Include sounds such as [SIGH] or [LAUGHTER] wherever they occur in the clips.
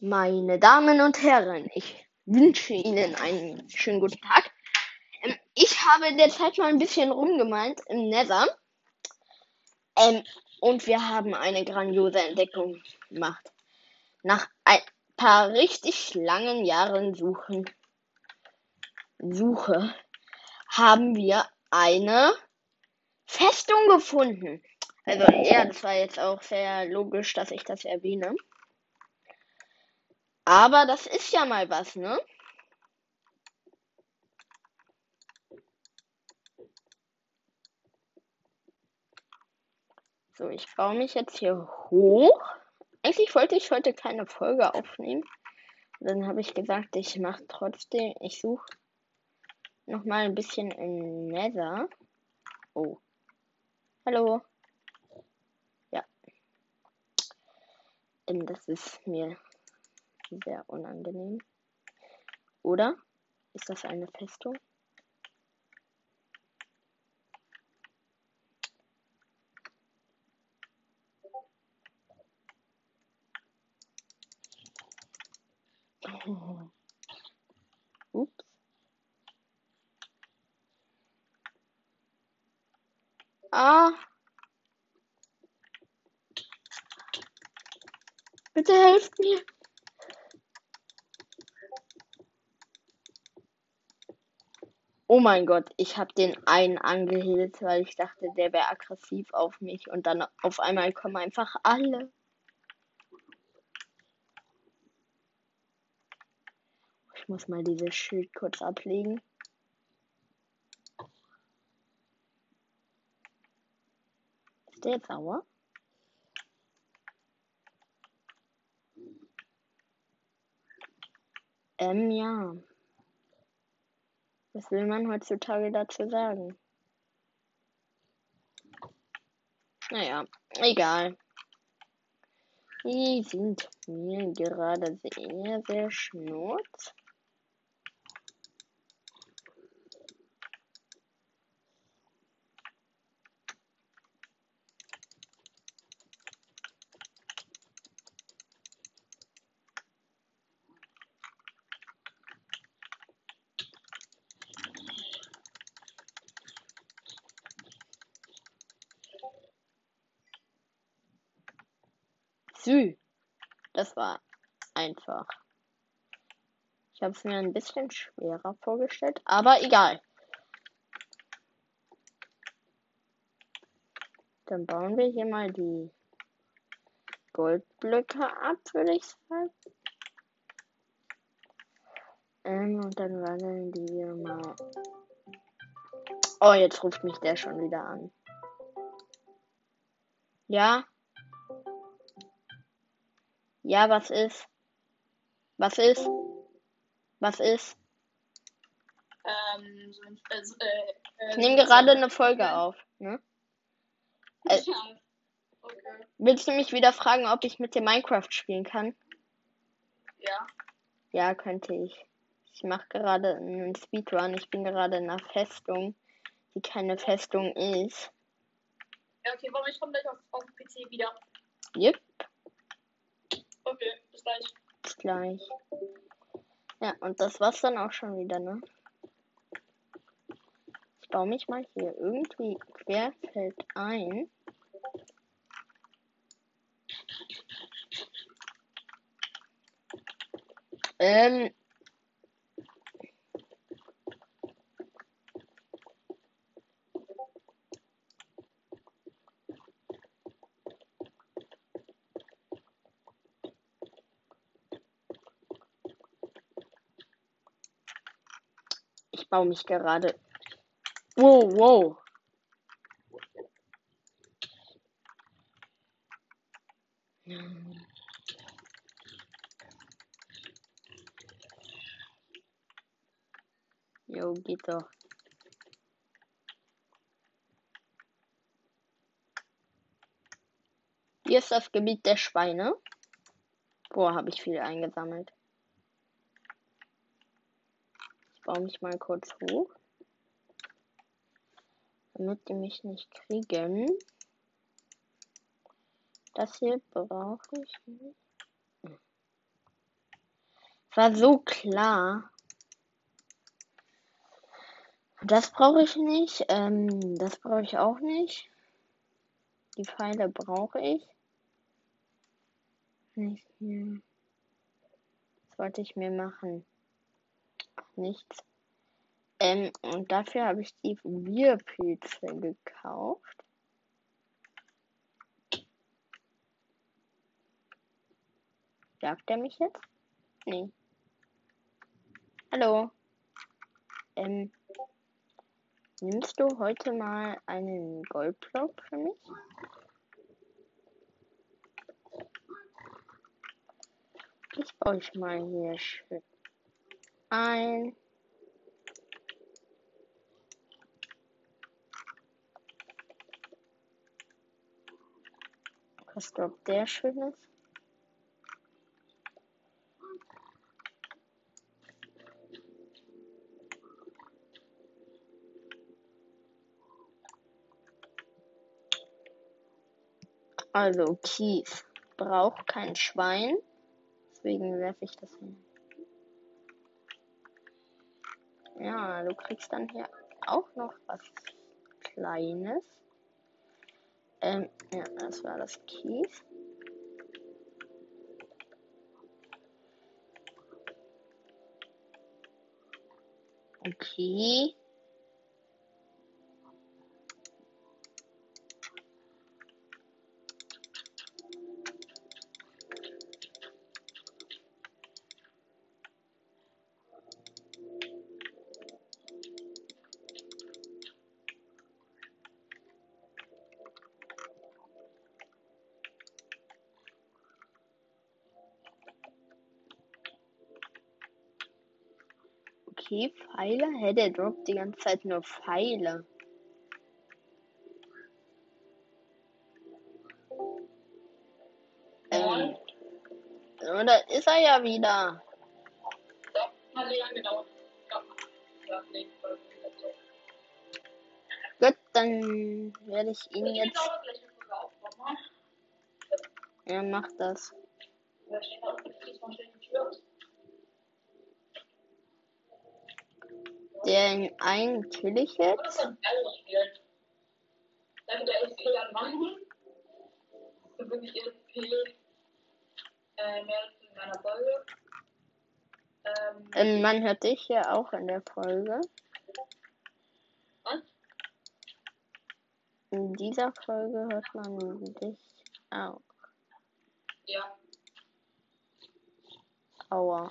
Meine Damen und Herren, ich wünsche Ihnen einen schönen guten Tag. Ähm, ich habe in der Zeit mal ein bisschen rumgemeint im Nether. Ähm, und wir haben eine grandiose Entdeckung gemacht. Nach ein paar richtig langen Jahren Suchen, Suche haben wir eine Festung gefunden. Also ja, das war jetzt auch sehr logisch, dass ich das erwähne. Aber das ist ja mal was, ne? So, ich baue mich jetzt hier hoch. Eigentlich wollte ich heute keine Folge aufnehmen. Dann habe ich gesagt, ich mache trotzdem, ich suche noch mal ein bisschen im Nether. Oh. Hallo. Ja. Denn das ist mir sehr unangenehm. Oder? Ist das eine Festung? [LAUGHS] Ups. Ah. Bitte helft mir. Oh mein Gott, ich habe den einen angehittet, weil ich dachte, der wäre aggressiv auf mich und dann auf einmal kommen einfach alle. Ich muss mal dieses Schild kurz ablegen. Ist der jetzt sauer? Ähm, ja. Was will man heutzutage dazu sagen? Naja, egal. Die sind mir gerade sehr, sehr schnurz. Sü. Das war einfach. Ich habe es mir ein bisschen schwerer vorgestellt, aber egal. Dann bauen wir hier mal die Goldblöcke ab, würde ich sagen. Ähm, und dann wandeln die mal. Oh, jetzt ruft mich der schon wieder an. Ja, ja, was ist? Was ist? Was ist? Ähm, so, also, äh, äh, Ich nehme gerade eine Folge auf. Ne? Äh. Okay. willst du mich wieder fragen, ob ich mit dir Minecraft spielen kann? Ja. Ja, könnte ich. Ich mache gerade einen Speedrun. Ich bin gerade in einer Festung, die keine Festung ist. Ja, okay, warum ich komme gleich auf, auf dem PC wieder. Yep, gleich. bis gleich. Ja, und das war's dann auch schon wieder, ne? Ich baue mich mal hier irgendwie querfeld ein. Ähm. Ich baue mich gerade. Wow, wow. Jo, geht doch. Hier ist das Gebiet der Schweine. Boah, habe ich viel eingesammelt. Ich baue mich mal kurz hoch. Damit die mich nicht kriegen. Das hier brauche ich nicht. War so klar. Das brauche ich nicht. Ähm, das brauche ich auch nicht. Die Pfeile brauche ich. Nicht mehr. Was wollte ich mir machen? Nichts. Ähm, und dafür habe ich die Bierpilze gekauft. Jagt er mich jetzt? Nee. Hallo. Ähm, nimmst du heute mal einen Goldblock für mich? Ich baue ich mal hier schön ein. Was glaubt der schönes? Also Kies braucht kein Schwein. Deswegen werfe ich das hin. Ja, du kriegst dann hier auch noch was Kleines. Ähm, ja, das war das Kies. Okay. Okay, Pfeile? Hä, der droppt die ganze Zeit nur Pfeile. Ähm. So, da ist er ja wieder. Ja, hat länger gedauert. Gut, dann werde ich ihn jetzt. glaube, gleich eine Folge aufbauen. ne? Ja, mach das. Da. Den einen kill ich jetzt. Danke der SP an Mann. Für wirklich SP. Äh, mehr als in meiner Folge. Ähm, Ähm, man hört dich hier auch in der Folge. was? In dieser Folge hört man dich auch. Ja. Aua.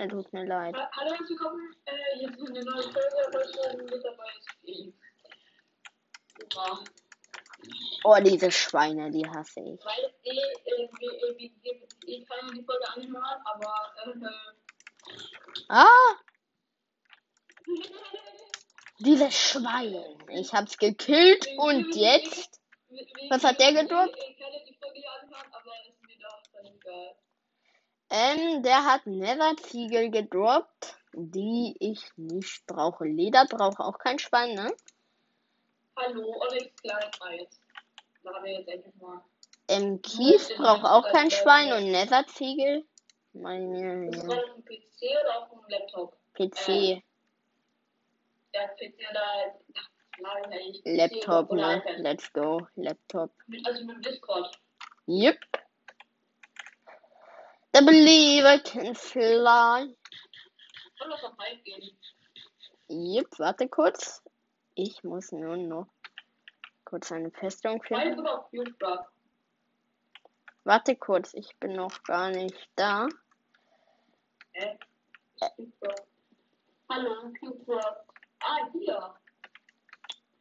Er tut mir leid. Ha- Hallo, herzlich willkommen. Äh, hier ist eine neue Folge. Heute mit dabei ist. Super. Oh, diese Schweine, die hasse ich. Weil eh, äh, wir, äh, wir, wir, ich kann die Folge anhören, aber äh, Ah! Diese Schweine. Ich hab's gekillt und jetzt? Was hat der gedroppt? Ich kann die Folge anhören, aber ist mir doch egal. Ähm, der hat Netherziegel gedroppt, die ich nicht brauche. Leder braucht auch kein Schwein, ne? Hallo, Onyx Klein Eis. Da haben wir jetzt endlich mal. Ähm, Kies braucht auch kein Schwein und Netherziegel. Meine Ist das ja, auf dem PC oder auf dem Laptop? PC, Der PC da. PC Laptop, oder ne? Let's go, Laptop. Mit- Also mit Discord. Yep. The believer can fly. Yep, warte kurz. Ich muss nur noch kurz eine Festung finden. Warte kurz, ich bin noch gar nicht da. Hallo, Cubecraft. Ah, hier.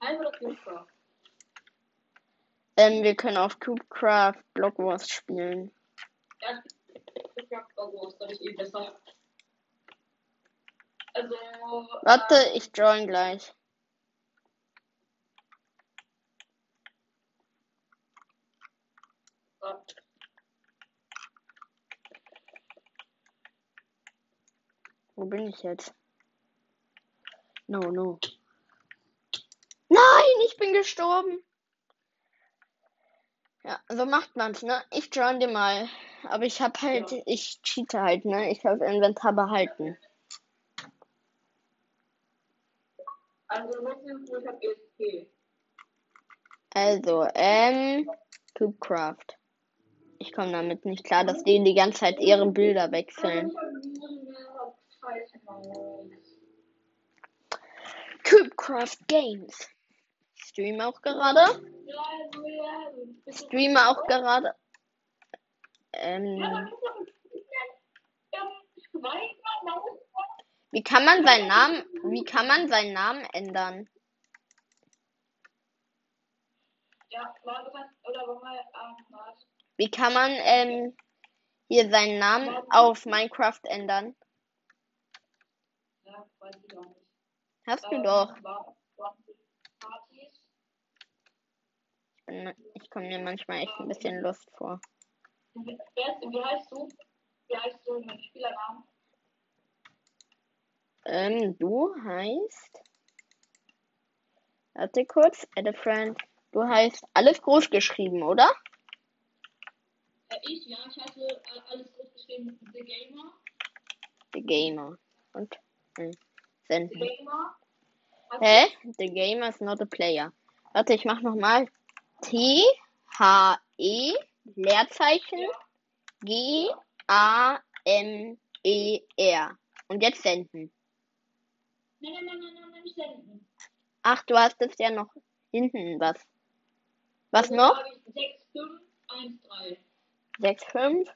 Oder Cubecraft? Ähm, wir können auf Cubecraft Block Wars spielen. Ja, Groß, das ist eh besser. Also. Warte, ähm, ich join gleich. Wo bin ich jetzt? No, no. Nein, ich bin gestorben. Ja, so macht man's, ne? Ich join dir mal. Aber ich habe halt, Ja. ich cheate halt, ne? Ich habe Inventar behalten. Also, ich ESP? Also, ähm, Cubecraft. Ich komme damit nicht klar, dass die die ganze Zeit ihre Bilder wechseln. Cubecraft Games. Stream auch gerade. Also, du- Streame auch gerade. Ähm, wie kann man seinen Namen, wie kann man seinen Namen ändern? Ähm? Wie kann man, ähm, hier seinen Namen auf Minecraft ändern? Hast du Ähm, doch. ich komme mir manchmal echt ein bisschen Lust vor. Wie, heißt du? Wie heißt du mit Spielernamen? Ähm, du heißt. Warte kurz, add a friend. Du heißt alles groß geschrieben, oder? Äh, ich, ja, ich hatte äh, alles groß geschrieben. The Gamer. The Gamer. Und hm, The. Gamer. Hä? The Gamer is not a player. Warte, ich mach nochmal. T H E Leerzeichen. G A M E R. Und jetzt senden. Nein, nein, nein, nein, nein, nicht senden. Ach, du hast es ja noch hinten was. Was Also, noch? da hab ich 6, 5, 1, 3. 6, 5,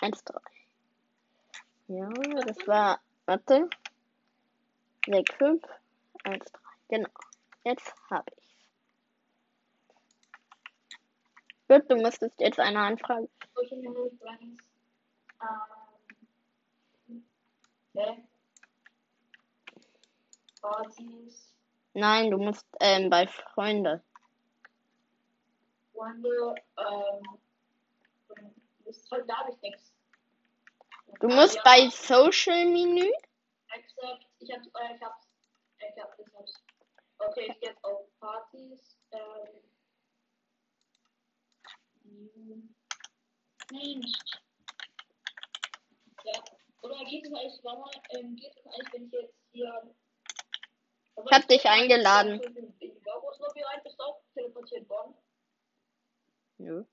1, 3. Ja, das war, warte. 6, 5, 1, 3. Genau. Jetzt habe ich Gut, du müsstest jetzt eine Anfrage. Social Media Friends. Ähm. Partys. Nein, du musst ähm, bei Freunde. Freunde. Ähm. Da hab ich nichts. Du musst bei Social Menü. Accept. Ich hab's, äh, ich hab's. Ich hab's, ich hab's. Okay, ich geh jetzt auf Partys. Ähm. Mensch. Ja. Oder geht es eigentlich, warte mal, ähm, geht es eigentlich, wenn ich jetzt hier. Ich hab dich eingeladen. In die Bauhaus-Lobby rein, bist du auch teleportiert worden? Nö.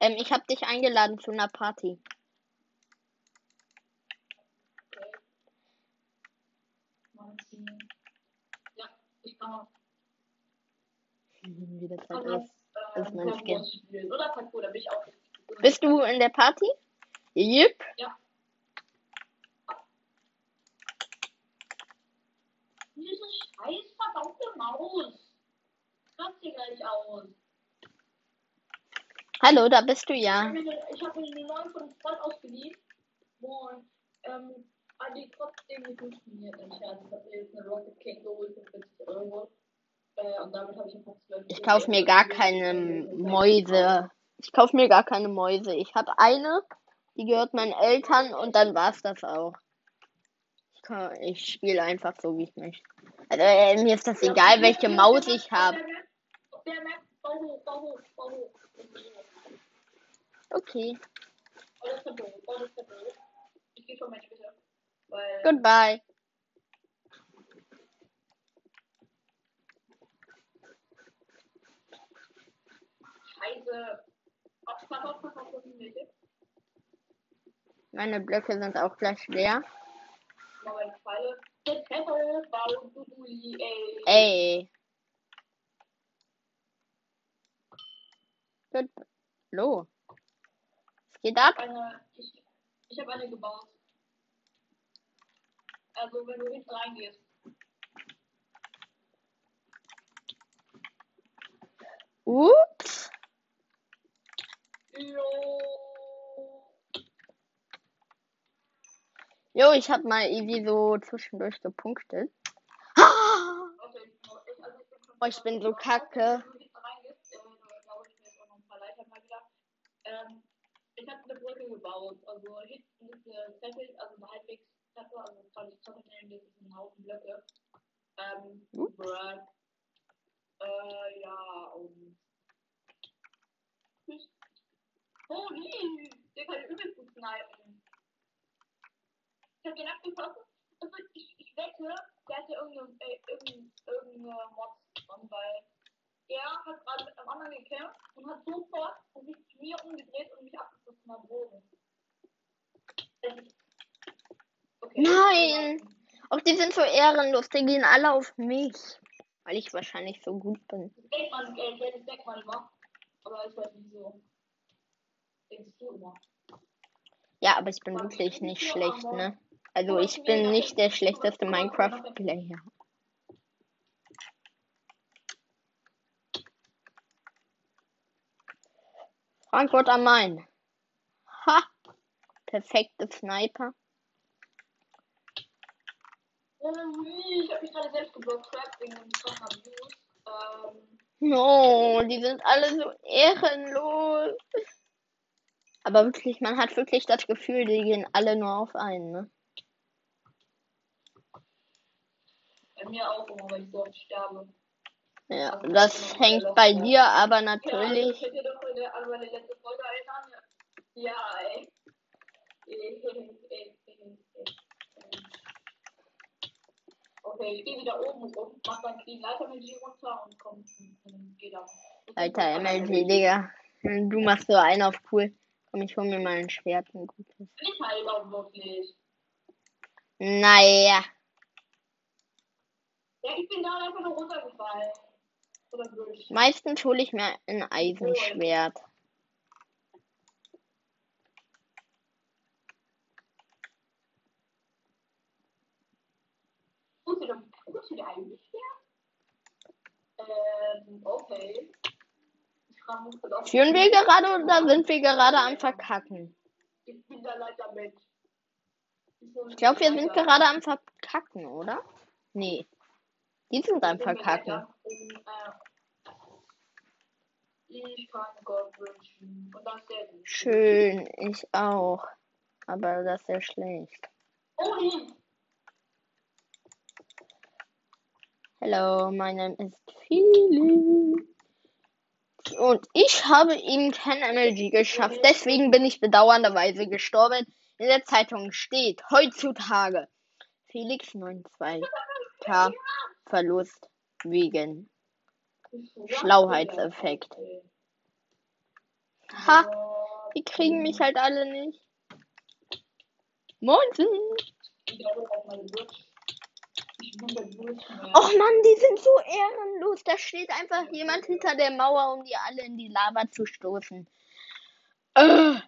Ähm, ich habe dich eingeladen zu einer Party. Okay. Ziehen. Ja, ich kann auch. Wie das halt ist. Das ist mein ähm, Skin. Spielen. Oder Parkour, da bin ich auch. Bist du in der Party? Yep. Diese scheiß verdammte Maus. Krass hier gleich aus. Hallo, da bist du ja. habe ich hab mir eine neue von Freund ausgeliehen. Und ähm, hat die trotzdem nicht funktioniert. Ich habe mir jetzt eine Rocket King geholt für 40 Euro. Äh, und damit habe ich 12 Ich kauf mir gar keine Mäuse. Ich kauf mir gar keine Mäuse. Ich habe eine, die gehört meinen Eltern und dann war's das auch. Ich, kann- ich spiele einfach so, wie ich möchte. Also, äh, mir ist das egal, welche Maus ich habe. Auf der Map, bau hoch, bau hoch, bau hoch. Okay, Bau das Tempo hoch, bau das Tempo hoch. Ich geh schon mal später. Weil. goodbye. Scheiße. Ach, pass auf, pass auf, das sind welche. Meine Blöcke sind auch gleich leer. Ey. Gut. Hallo. Was geht ab? Eine, ich, ich habe eine gebaut. Also, wenn du hinten reingehst. Ups. Jo. Jo, ich hab mal irgendwie so zwischendurch gepunktet. Ah! Oh, ich bin so kacke. Ich habe eine Brücke gebaut. Also hinten ist eine Treppe, also eine halbwegs Treppe, also kann ich Treppe nehmen, das ist ein Haufen Blöcke. Ähm. bruh. Äh, ja, und. Tschüss. Holy! Der kann snipen. Ich hab den abgeschossen. Also ich, ich wette, der hatte irgendeine, äh, irgendeine, irgendeine Mods dran, weil der hat gerade mit einem anderen gekämpft und hat sofort sich zu mir umgedreht und mich abgeschossen am Boden. Okay. Nein! Auch die sind so ehrenlos, die gehen alle auf mich. Weil ich wahrscheinlich so gut bin. Das denkt man, äh, das denkt man immer. Aber ich weiß nicht so. Denkst du immer. Ja, aber ich bin wirklich nicht schlecht, ne? Also ich bin nicht der schlechteste Minecraft-Player. Frankfurt am Main. Ha! Perfekte Sniper. Oh, ich hab mich gerade selbst geblockt, wegen dem Abuse. Ähm, No, die sind alle so ehrenlos. Aber wirklich, man hat wirklich das Gefühl, die gehen alle nur auf einen, ne? bei mir auch immer, weil ich so oft sterbe. Ja, das hängt bei dir aber Ja, also, natürlich. könnt ihr doch an an meine letzte Folge erinnern? Ja, ey. Okay, ich gehe wieder oben rum, mach dann die Leiter mit G runter und komm, und geh dann. Alter, MLG, Digga. Du machst so einen auf cool. Komm, ich hol mir mal ein Schwert. Ein gutes. Ich halt auch wirklich. Naja. Ja, ich bin da einfach nur runtergefallen. Oder durch. Meistens hole ich mir ein Eisenschwert. Her? Ähm, okay. Ich frage mich gerade, ob- Führen wir gerade oder sind wir gerade am Verkacken? Ich bin der Leitermensch. Ich glaube, wir sind gerade am Verkacken, oder? Nee. Die sind am Verkacken. Schön, ich auch. Aber das ist ja schlecht. Hello, my name is Philly. Und ich habe eben kein MLG geschafft. Deswegen bin ich bedauernderweise gestorben. In der Zeitung steht heutzutage Felix 92 K Verlust wegen Schlauheitseffekt. Ha, die kriegen mich halt alle nicht. Monsen. Och man, die sind so ehrenlos. Da steht einfach jemand hinter der Mauer, um die alle in die Lava zu stoßen. Habe.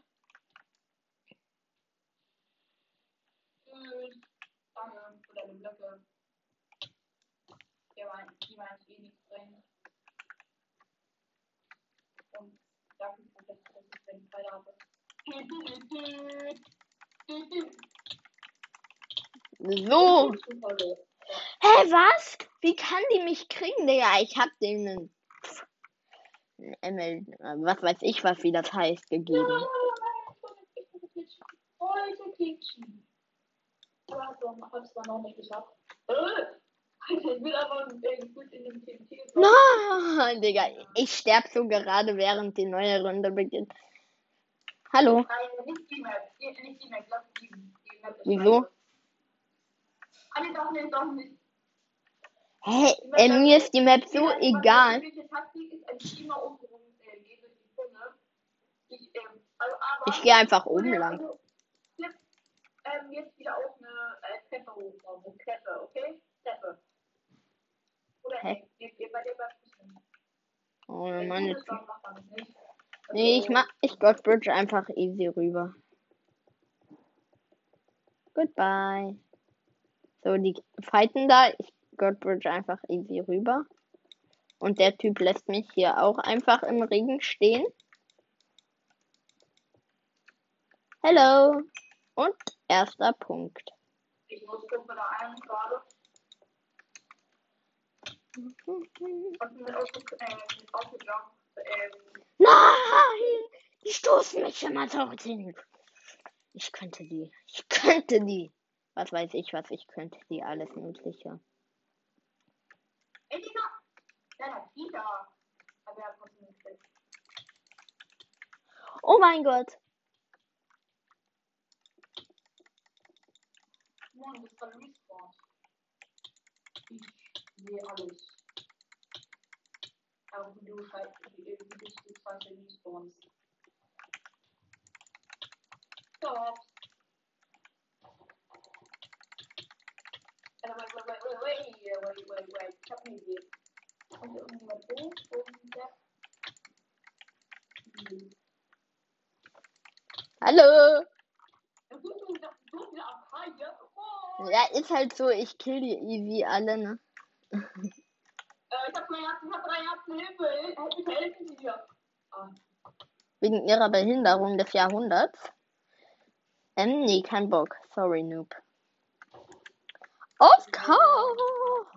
So. Hä, was? Wie kann die mich kriegen, Digga? Ich hab denen ein ML, was weiß ich, was wie das heißt, gegeben. Nein, Digga, ich sterb so gerade, während die neue Runde beginnt. Hallo? Wieso? Ah, nee, doch nicht, doch nicht. Hä, äh, mir ist die Map so Ja, egal. äh. Ich, ähm, also. Ich gehe einfach oben lang. also, ähm, jetzt wieder auf eine äh, Treppe hochbauen. Eine Treppe, okay? Treppe. Oder Hä? nee, nee, bei dir Fußen. Oh Mann, jetzt. nicht. Nee, ich Also, mach, ich Godbridge einfach easy rüber. Goodbye. So, die fighten da. Ich Godbridge einfach easy rüber. Und der Typ lässt mich hier auch einfach im Regen stehen. Hello. Und erster Punkt. Ich muss da ein gerade. Nein! Die stoßen mich immer dorthin. Ich könnte die. Ich könnte die. Was weiß ich, was ich könnte die. Alles Mögliche. ey, Digga! Kleiner Peter! Aber er hat trotzdem nicht gekriegt. Oh mein Gott. Mann, das gerade respawned. Ich sehe alles. Aber wie du halt, wie wie du zweite respawnst. Stop. Äh, wait, wait, wait, wait, wait. Ich hab eine Idee. Hier irgendjemand hoch? Irgendwer? Hm. Hallo. Ja? Ist halt so, ich kill die easy alle, ne? Äh, ich hab drei Herzen, ich hab drei Herzen, Hilfe, bitte helfen Sie mir. Ah, Wegen ihrer Behinderung des Jahrhunderts. Ähm, nee, kein Bock. Sorry, Noob. AFK!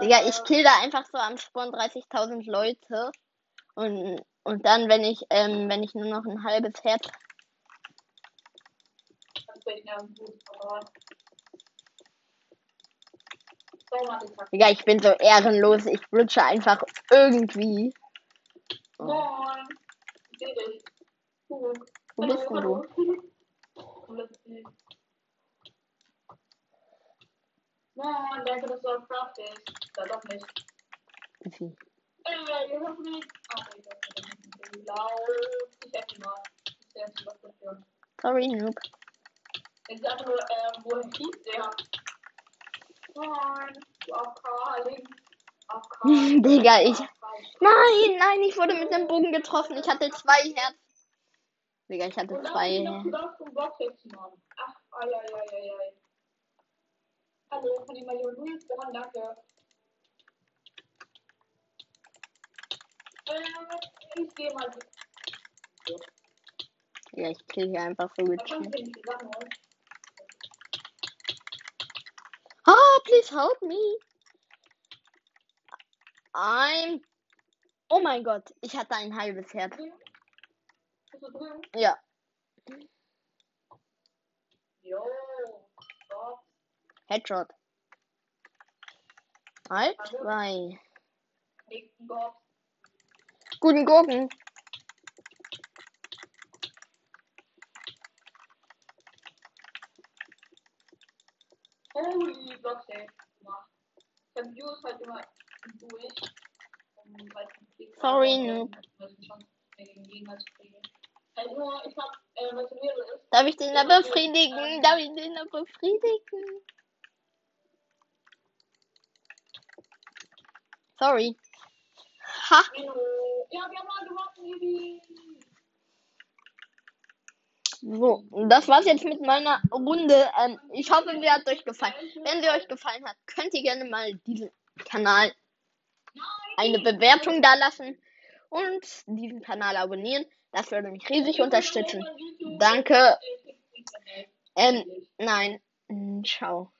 Digga, ich kill da einfach so am Spawn 30.000 Leute. Und, und dann, wenn ich, ähm, wenn ich nur noch ein halbes Herz. Digga, ich bin so ehrenlos. Ich rutsche einfach irgendwie. Oh. Wo bist denn du? Moin, danke, dass du auf Craft bist. Ja, doch nicht. Easy. Ey, ihr hört mich. Nee, das ist nicht laut. Ich helfe dir mal. Ich sehe jetzt was dafür. Sorry, Noob. Ist einfach nur, ähm, wohin schießt der? Moin. Du AFK, links. AFK. [LAUGHS] Digga, ich-. Nein, nein, ich wurde mit dem Bogen getroffen. Ich hatte zwei Herzen. Digga, ich hatte zwei. Ach, ai, ai, ai, ai. Hallo, für die Million Luis gewonnen, danke. Äh, ich gehe mal. So. Ja, ich kriege hier einfach so mit. Oh, please help me. I'm. Oh mein Gott, ich hatte ein halbes Herz. Ja. Jo. Headshot. Halt, weil. Guten Gurken. Holy Block Safe gemacht. Ich hab Jules immer durch. Sorry, Noob. Darf ich den da befriedigen? Darf ich den da befriedigen? Sorry. Ha. Ja, wir haben mal gewonnen. So, das war's jetzt mit meiner Runde. Ähm, ich hoffe, sie hat euch gefallen. Wenn sie euch gefallen hat, könnt ihr gerne mal diesen Kanal eine Bewertung da lassen und diesen Kanal abonnieren. Das würde mich riesig unterstützen. Danke. Ähm, nein. Ciao.